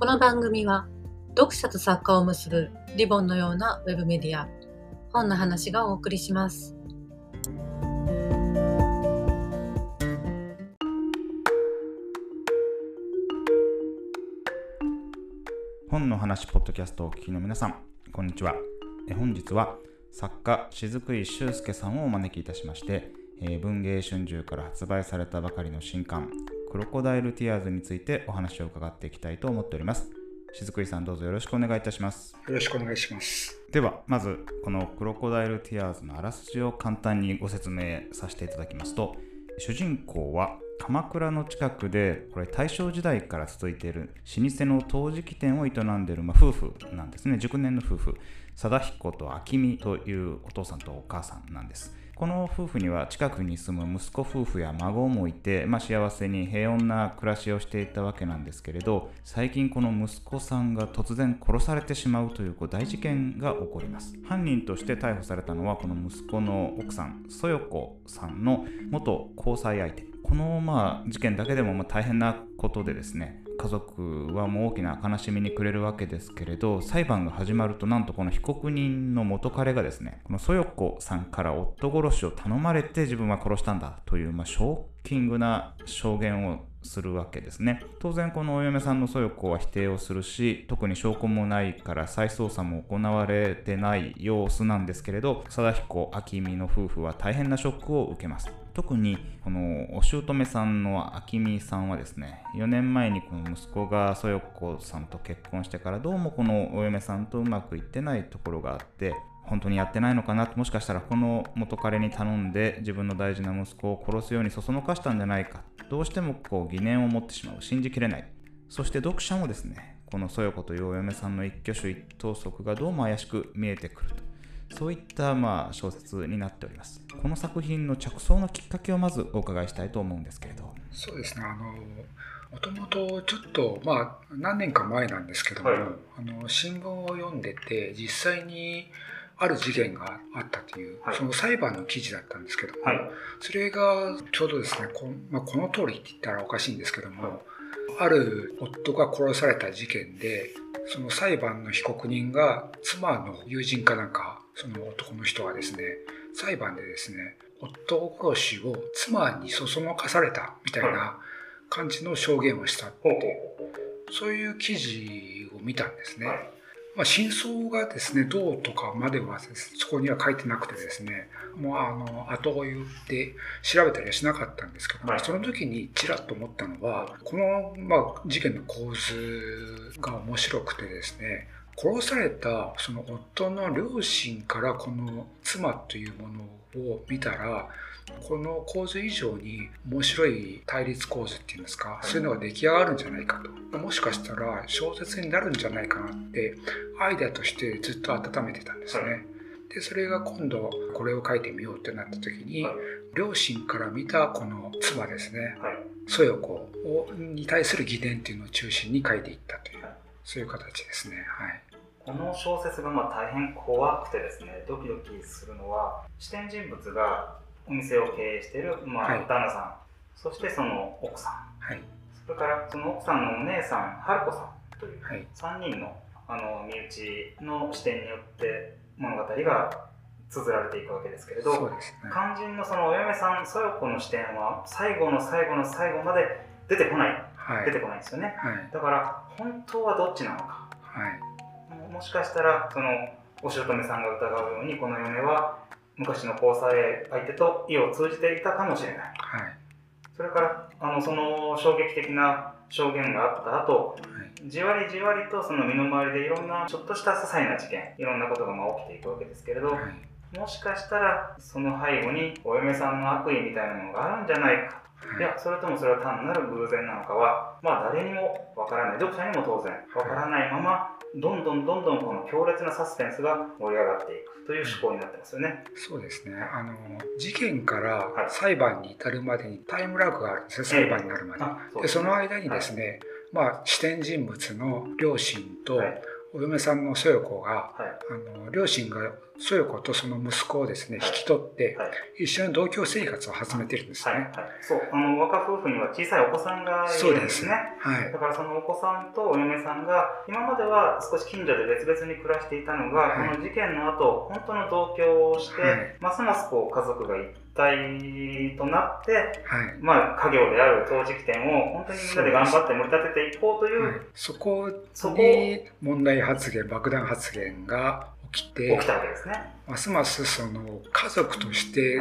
この番組は読者と作家を結ぶリボンのようなウェブメディア本の話がお送りします。本の話ポッドキャストをお聞きの皆さんこんにちは。え本日は作家雫井修介さんをお招きいたしましてえ文芸春秋から発売されたばかりの新刊クロコダイルティアーズについてお話を伺っていきたいと思っております。雫井さんどうぞよろしくお願いいたします。よろしくお願いします。ではまずこのクロコダイルティアーズのあらすじを簡単にご説明させていただきますと主人公は鎌倉の近くでこれ大正時代から続いている老舗の陶磁器店を営んでいる、まあ、夫婦なんですね。熟年の夫婦。貞彦と明美というお父さんとお母さんなんですこの夫婦には近くに住む息子夫婦や孫もいて、まあ、幸せに平穏な暮らしをしていたわけなんですけれど最近この息子さんが突然殺されてしまうという大事件が起こります。犯人として逮捕されたのはこの息子の奥さんそよこさんの元交際相手。このまあ事件だけでもま大変なことでですね家族はもう大きな悲しみに暮れるわけですけれど裁判が始まるとなんとこの被告人の元彼がですねこのそよこさんから夫殺しを頼まれて自分は殺したんだという、まあ、ショッキングな証言をするわけですね。当然このお嫁さんのそよこは否定をするし特に証拠もないから再捜査も行われてない様子なんですけれど貞彦明美の夫婦は大変なショックを受けます。特にこのお姑さんの明美さんはですね4年前にこの息子がそよこさんと結婚してからどうもこのお嫁さんとうまくいってないところがあって本当にやってないのかなともしかしたらこの元彼に頼んで自分の大事な息子を殺すようにそそのかしたんじゃないか。どうしてもこう疑念を持ってしまう信じきれない。そして読者もですねこのそよこというお嫁さんの一挙手一投足がどうも怪しく見えてくると。そういったまあ小説になっております。この作品の着想のきっかけをまずお伺いしたいと思うんですけれど。そうですね。あのもともとちょっとまあ何年か前なんですけども、はい、あの新聞を読んでて実際にある事件があったという、はい、その裁判の記事だったんですけども、はい、それがちょうどですねこ,、まあ、この通りって言ったらおかしいんですけども、ある夫が殺された事件でその裁判の被告人が妻の友人かなんかその男の人はですね裁判でですね夫殺しを妻にそそのかされたみたいな感じの証言をしたってそういう記事を見たんですね。まあ、真相がですねどうとかまではそこには書いてなくてですねもうあの後を言って調べたりはしなかったんですけど、はい、その時にちらっと思ったのはこの、まあ、事件の構図が面白くてですね殺されたその夫の両親からこの妻というものを見たらこの構図以上に面白い対立構図っていうんですかそういうのが出来上がるんじゃないかと。もしかしたら小説になるんじゃないかなってアイデアとしてずっと温めてたんですね。でそれが今度これを書いてみようってなった時に、両親から見たこの妻ですね、そよこに対する疑念っていうのを中心に書いていったというそういう形ですね。はい。この小説がまあ大変怖くてですねドキドキするのは視点人物がお店を経営している、まあ、旦那さん。そしてその奥さん、はい、それからその奥さんのお姉さん春子さんという3人のあの身内の視点によって物語が綴られていくわけですけれど、ね、肝心のそのお嫁さんそよ子の視点は最後の最後の最後まで出てこない、はい、出てこないんですよね、はい、だから本当はどっちなのか、はい。もしかしたらそのお姑さんが疑うようにこの嫁は昔の交際相手と意を通じていたかもしれない、はい、それからあのその衝撃的な証言があった後、はい、じわりじわりとその身の回りでいろんなちょっとした些細な事件いろんなことがまあ起きていくわけですけれど、はい、もしかしたらその背後にお嫁さんの悪意みたいなものがあるんじゃないか。いやそれともそれは単なる偶然なのかはまあ誰にもわからない。読者にも当然わからないままどんどんどんどんこの強烈なサスペンスが盛り上がっていくという思考になってますよね。そうですね。あの事件から裁判に至るまでにタイムラグがあるんですね。裁判になるまで。えー、そでその間にですね、はい、まあ視点人物の両親とお嫁さんのそよ子が、はい、あの両親がそよ子とその息子をですね、引き取って、はい、一緒に同居生活を始めてるんですね。はい、はい、そう。あの若夫婦には小さいお子さんがいるんですね。はい、だからそのお子さんとお嫁さんが今までは少し近所で別々に暮らしていたのが、この事件の後本当の同居をして、ますますこう家族が一体となって、まあ家業である陶磁器店を本当にみんなで頑張って盛り立てていこうという、そこに問題発言爆弾発言が起きて起きたわけですね。ますますその家族として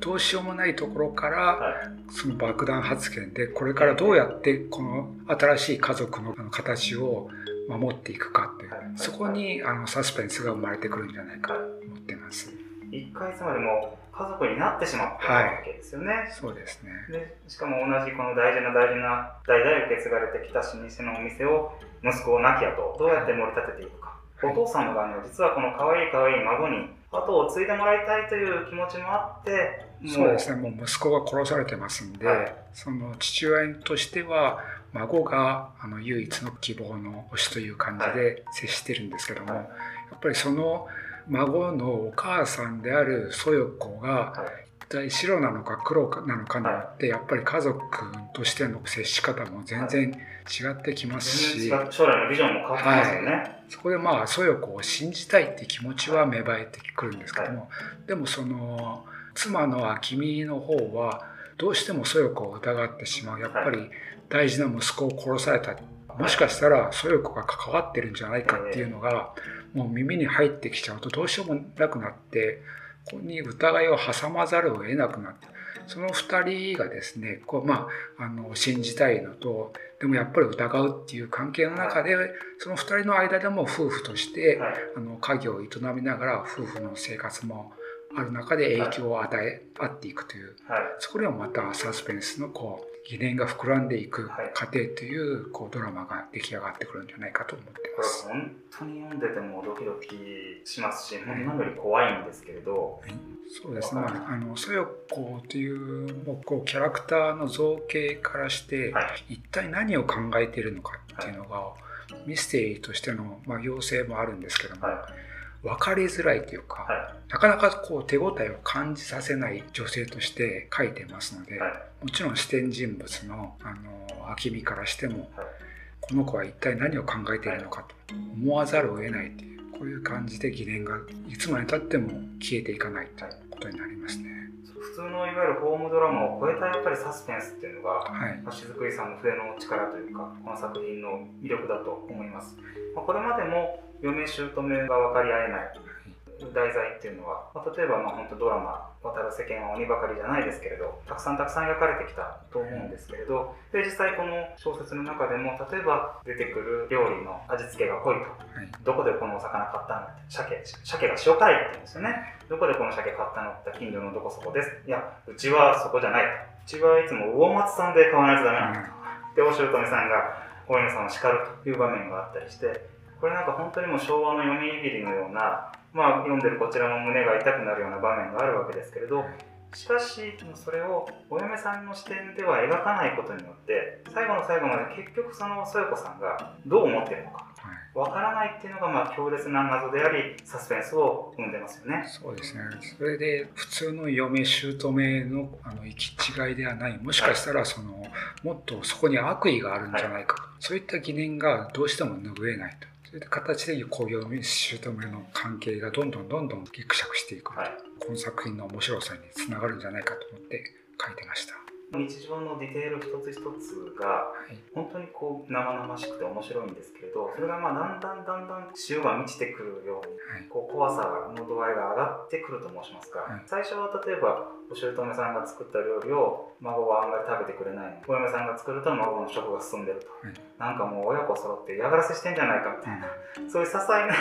どうしようもないところからその爆弾発言でこれからどうやってこの新しい家族の形を守っていくかっていうそこにあのサスペンスが生まれてくるんじゃないかと思ってます。一回つまでも家族になってしまったわけですよね。はい、そうですねで。しかも同じこの大事な大事な代々受け継がれてきた老舗のお店を息子を亡き後どうやって盛り立てていくか。お父さんの場合には実はこの可愛い可愛い孫に後を継いでもらいたいという気持ちもあってそうですねもう息子が殺されてますんで、はい、その父親としては孫があの唯一の希望の推しという感じで接してるんですけども、はい、やっぱりその孫のお母さんであるそよ子が、一体白なのか黒なのかによってやっぱり家族としての接し方も全然違ってきますし、将来のビジョンも変わってますよね、はい、そこでまあそよ子を信じたいって気持ちは芽生えてくるんですけども、でもその妻の明美の方はどうしてもそよ子を疑ってしまう。やっぱり大事な息子を殺された。もしかしたらそよ子が関わってるんじゃないかっていうのがもう耳に入ってきちゃうとどうしようもなくなってここに疑いを挟まざるを得なくなってその2人がですねこう、まあ、あの信じたいのとでもやっぱり疑うっていう関係の中でその2人の間でも夫婦として、あの家業を営みながら夫婦の生活もある中で影響を与え合っていくという、そこでもまたサスペンスのこう疑念が膨らんでいく過程というこうドラマが出来上がってくるんじゃないかと思ってます。本当に読んでてもドキドキしますし、今より怖いんですけれど。はい、そうですね。あのそよこうというもうこうキャラクターの造形からして、はい、一体何を考えているのかっていうのが、はい、ミステリーとしてのまあ要請もあるんですけども。分かりづらいというか、はい、なかなかこう手応えを感じさせない女性として書いてますので、はい、もちろん視点人物のあの秋見からしても、はい、この子は一体何を考えているのかと思わざるを得ないというこういう感じで疑念がいつまでたっても消えていかないということになりますね。普通のいわゆるホームドラマを超えたやっぱりサスペンスっていうのが、はい、しずくいさんの笛の力というかこの作品の魅力だと思います。まあ、これまでも嫁姑が分かり合えない。題材っていうのは、まあ、例えばまあ本当ドラマ「渡る世間は鬼ばかり」じゃないですけれどたくさんたくさん描かれてきたと思うんですけれどで実際この小説の中でも例えば出てくる料理の味付けが濃いと、はい、どこでこのお魚買ったのって鮭鮭が塩辛いって言うんですよね。どこでこの鮭買ったのって近所のどこそこです。いやうちはそこじゃないと。うちはいつも魚松さんで買わないとダメなんだと、でお姑さんがお嫁さんを叱るという場面があったりしてこれなんか本当にもう昭和の読み切りのような、まあ、読んでるこちらも胸が痛くなるような場面があるわけですけれどしかしそれをお嫁さんの視点では描かないことによって最後の最後まで結局その子さんがどう思ってるのかわからないっていうのがまあ強烈な謎でありサスペンスを生んでますよね。そうですね。それで普通の嫁姑のあの行き違いではないもしかしたらその、もっとそこに悪意があるんじゃないか、はい、そういった疑念がどうしても拭えないと。そういった形で工業民主姑の関係がどんどんどんどんぎくしゃくしていく、はい、この作品の面白さにつながるんじゃないかと思って書いてました。日常のディテール一つ一つが本当にこう生々しくて面白いんですけれどそれがまあだんだんだんだん潮が満ちてくるようにこう怖さの度合いが上がってくると申しますか最初は例えばお姑さんが作った料理を孫はあんまり食べてくれないお嫁さんが作ると孫の食が進んでると、なんかもう親子揃って嫌がらせしてんじゃないかみたいな、そういう些細な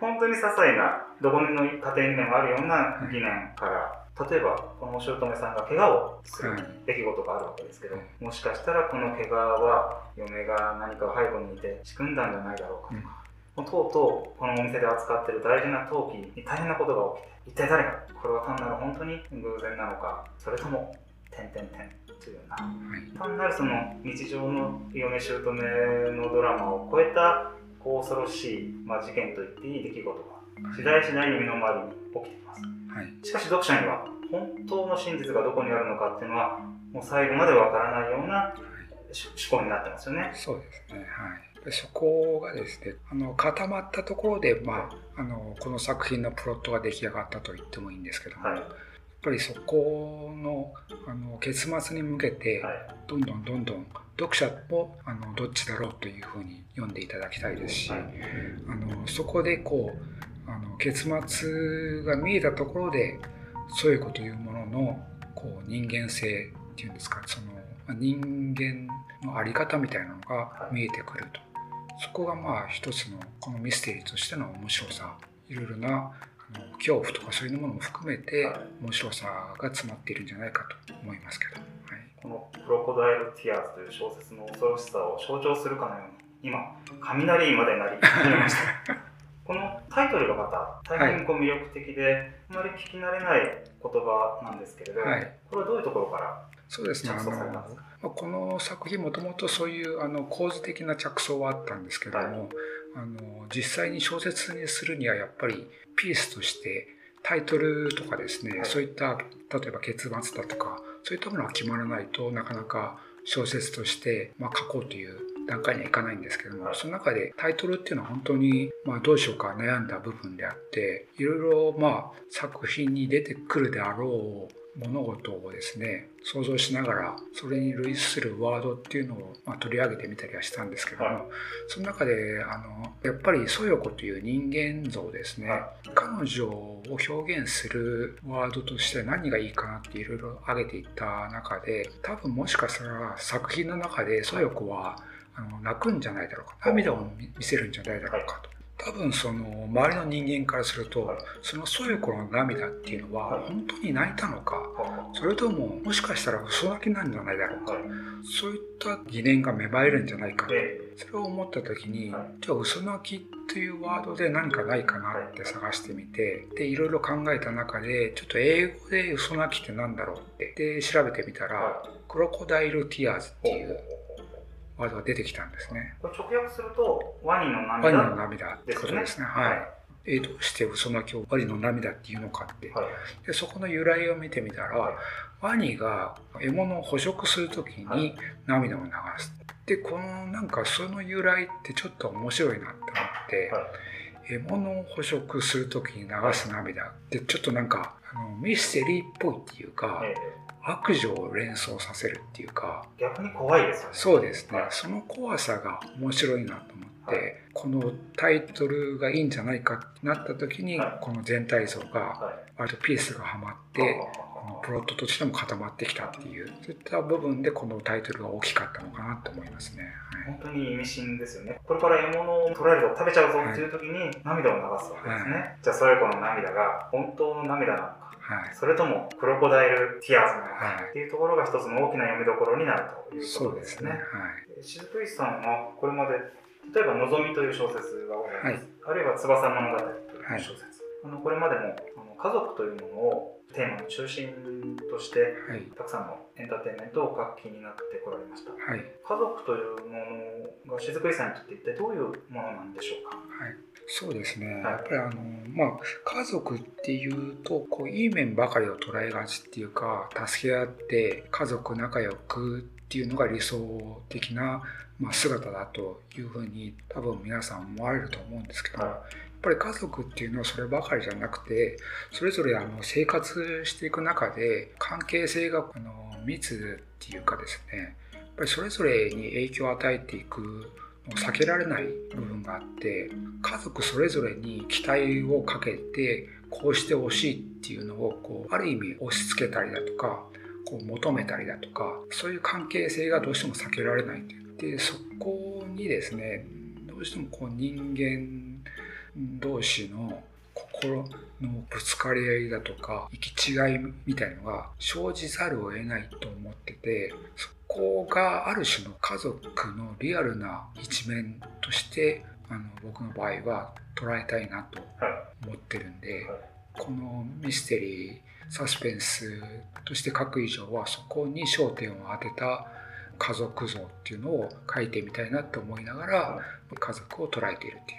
本当に些細などこの家庭にでもあるような疑念から例えばこのお姑さんが怪我をする出来事があるわけですけど、もしかしたらこの怪我は嫁が何か背後にいて仕組んだんじゃないだろうかとか、うん、とうとうこのお店で扱ってる大事な陶器に大変なことが起きて一体誰がこれは単なる本当に偶然なのかそれとも点々点というような、単なるその日常の嫁姑のドラマを超えたこう恐ろしいまあ、事件と言っていい出来事が次第次第に身の回りに起きています、はい、しかし読者には本当の真実がどこにあるのかっていうのはもう最後までわからないような思考になってますよね。そうですね、はい、そこがですねあの固まったところで、まあ、あのこの作品のプロットが出来上がったと言ってもいいんですけども、はい、やっぱりそこのあの結末に向けて、どんどんどんどん読者もあのどっちだろうというふうに読んでいただきたいですし、あのそこでこうあの結末が見えたところでそういうこというもののこう人間性っていうんですかその人間の在り方みたいなのが見えてくると。そこがまあ一つのこのミステリーとしての面白さいろいろな恐怖とかそういうものも含めて面白さが詰まっているんじゃないかと思いますけど、はい、この「クロコダイル・ティアーズ」という小説の恐ろしさを象徴するかのように今雷までなり始めました このタイトルがまた大変こう魅力的で、はい、あまり聞き慣れない言葉なんですけれど、はい、これはどういうところからそうですね。あのこの作品もともとそういうあの構図的な着想はあったんですけども、はい、あの実際に小説にするにはやっぱりピースとしてタイトルとかですね、はい、そういった例えば結末だとかそういったものが決まらないとなかなか小説として、まあ、書こうという段階にはいかないんですけどもその中でタイトルっていうのは本当に、まあ、どうしようか悩んだ部分であっていろいろまあ作品に出てくるであろう物事をですね想像しながらそれに類するワードっていうのを、まあ、取り上げてみたりはしたんですけども、はい、その中であのやっぱりそよ子という人間像ですね、はい、彼女を表現するワードとして何がいいかなっていろいろ挙げていった中で多分もしかしたら作品の中でそよ子はあの泣くんじゃないだろうか。涙を見せるんじゃないだろうかと。多分その周りの人間からするとそのそういう頃の涙っていうのは本当に泣いたのかそれとももしかしたら嘘泣きなんじゃないだろうか。そういった疑念が芽生えるんじゃないか。とそれを思った時にじゃあ嘘泣きっていうワードで何かないかなって探してみてでいろいろ考えた中でちょっと英語で嘘泣きって何だろうって。で調べてみたらクロコダイルティアーズっていうワードが出てきたんですね。これ直訳すると、ワニの涙、ワニの涙ってことですね。はい。えー、どうして嘘泣きをワニの涙っていうのかって、はい、でそこの由来を見てみたら、はい、ワニが獲物を捕食するときに涙を流す、でこのなんかその由来ってちょっと面白いなって思って、獲物を捕食するときに流す涙ってちょっとなんかあのミステリーっぽいっていうか、悪女を連想させるっていうか逆に怖いですよね。そうですね、はい、その怖さが面白いなと思って、はい、このタイトルがいいんじゃないかってなった時に、はい、この全体像が割とピースがはまって、プロットとしても固まってきたっていうそういった部分でこのタイトルが大きかったのかなと思いますね、はい、本当に意味深ですよね。これから獲物を捕らえると食べちゃうぞっていう時に涙を流すわけですね、はい、じゃあそれこの涙が本当の涙なのかはい、それともクロコダイルティアーズなのかっていうところが一つの大きな読みどころになるということですね。しずくいさんはこれまで例えば「のぞみ」という小説がございます、はい、あるいは「翼物語」という小説、あのこれまでも家族というものをテーマの中心として、はい、たくさんのエンターテインメントをお書きになってこられました、はい、家族というものがしずくいさんにとって一体どういうものなんでしょうか、はい。そうですね、やっぱりあの、まあ、家族っていうとこういい面ばかりを捉えがちっていうか助け合って家族仲良くっていうのが理想的な、まあ、姿だというふうに多分皆さん思われると思うんですけど、やっぱり家族っていうのはそればかりじゃなくてそれぞれあの生活していく中で関係性があの密っていうかですねやっぱりそれぞれに影響を与えていく避けられない部分があって家族それぞれに期待をかけてこうしてほしいっていうのをこうある意味押し付けたりだとかこう求めたりだとかそういう関係性がどうしても避けられないでそこにですねどうしてもこう人間同士の心のぶつかり合いだとか行き違いみたいのが生じざるを得ないと思っててそこがある種の家族のリアルな一面としてあの僕の場合は捉えたいなと思ってるんで、このミステリーサスペンスとして書く以上はそこに焦点を当てた家族像っていうのを書いてみたいなと思いながら家族を捉えているっていう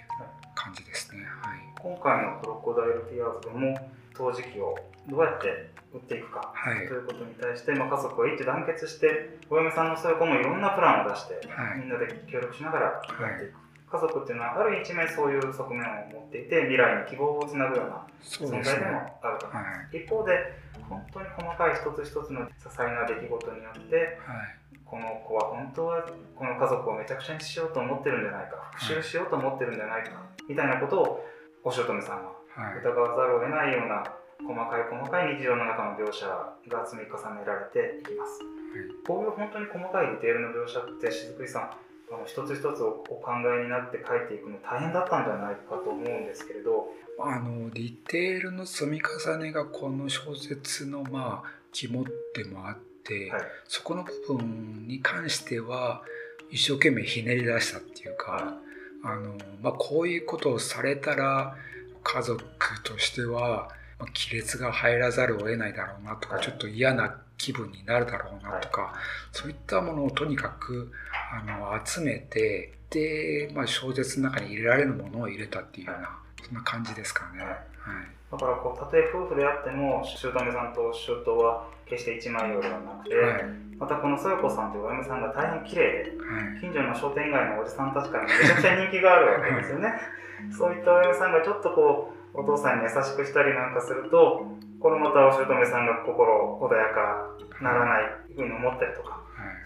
感じですね、はい、今回のクロコダイルティアーズでも陶磁器をどうやって売っていくか、はい、ということに対して、まあ、家族は一致団結してお嫁さんのそういう子もいろんなプランを出して、はい、みんなで協力しながらやっていく、家族っていうのはある一面そういう側面を持っていて未来に希望をつなぐような存在でもあると思います、ね、一方で本当に細かい一つ一つの些細な出来事によって、この子は本当はこの家族をめちゃくちゃにしようと思ってるんじゃないか復讐しようと思ってるんじゃないか、みたいなことをお姑さんは疑わざるを得ないような細かい細かい日常の中の描写が積み重ねられていきます、はい、こういう本当に細かいディテールの描写って雫井さん一つ一つをお考えになって書いていくの大変だったんじゃないかと思うんですけれどあのディテールの積み重ねがこの小説のまあ肝でもあって、はい、そこの部分に関しては一生懸命ひねり出したっていうか、はい、あのまあ、こういうことをされたら家族としてはまあ、亀裂が入らざるを得ないだろうなとか、ちょっと嫌な気分になるだろうなとか、そういったものをとにかくあの集めてで、まあ、小説の中に入れられるものを入れたっていうようなそんな感じですかね。はいだからこうたとえ夫婦であっても姑さんと姑は決して一枚用ではなくて、はい、またこのそよこさんというお嫁さんが大変綺麗で、はい、近所の商店街のおじさんたちからめちゃくちゃ人気があるわけですよね。そういったお嫁さんがちょっとこうお父さんに優しくしたりなんかするとこのまたお姑さんが心穏やかならないふうに思ったりとか、はい、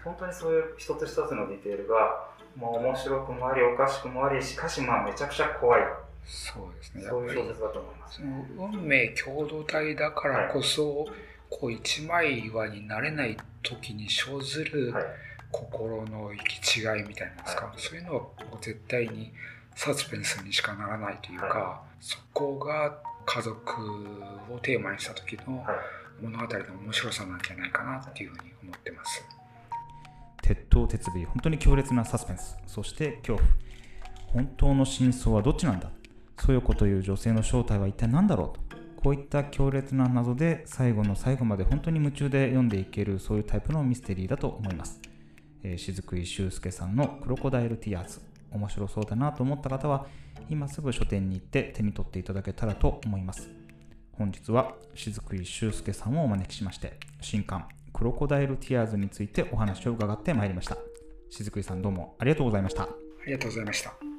本当にそういう一つ一つのディテールがもう面白くもありおかしくもありしかしまあめちゃくちゃ怖い。そうですね。そういう小説だと思います、ね、運命共同体だからこそ、はい、こう一枚岩になれない時に生ずる心の行き違いみたいなんですか、はい、そういうのは絶対にサスペンスにしかならないというか、はい、そこが家族をテーマにした時の物語の面白さなんじゃないかなっていうふうに思ってます。鉄頭鉄尾、本当に強烈なサスペンス、そして恐怖。本当の真相はどっちなんだ？そよこという女性の正体は一体何だろうと。こういった強烈な謎で最後の最後まで本当に夢中で読んでいけるそういうタイプのミステリーだと思います。えー、雫井修介さんのクロコダイルティアーズ面白そうだなと思った方は今すぐ書店に行って手に取っていただけたらと思います本日は雫井修介さんをお招きしまして新刊クロコダイルティアーズについてお話を伺ってまいりました。雫井さんどうもありがとうございました。ありがとうございました。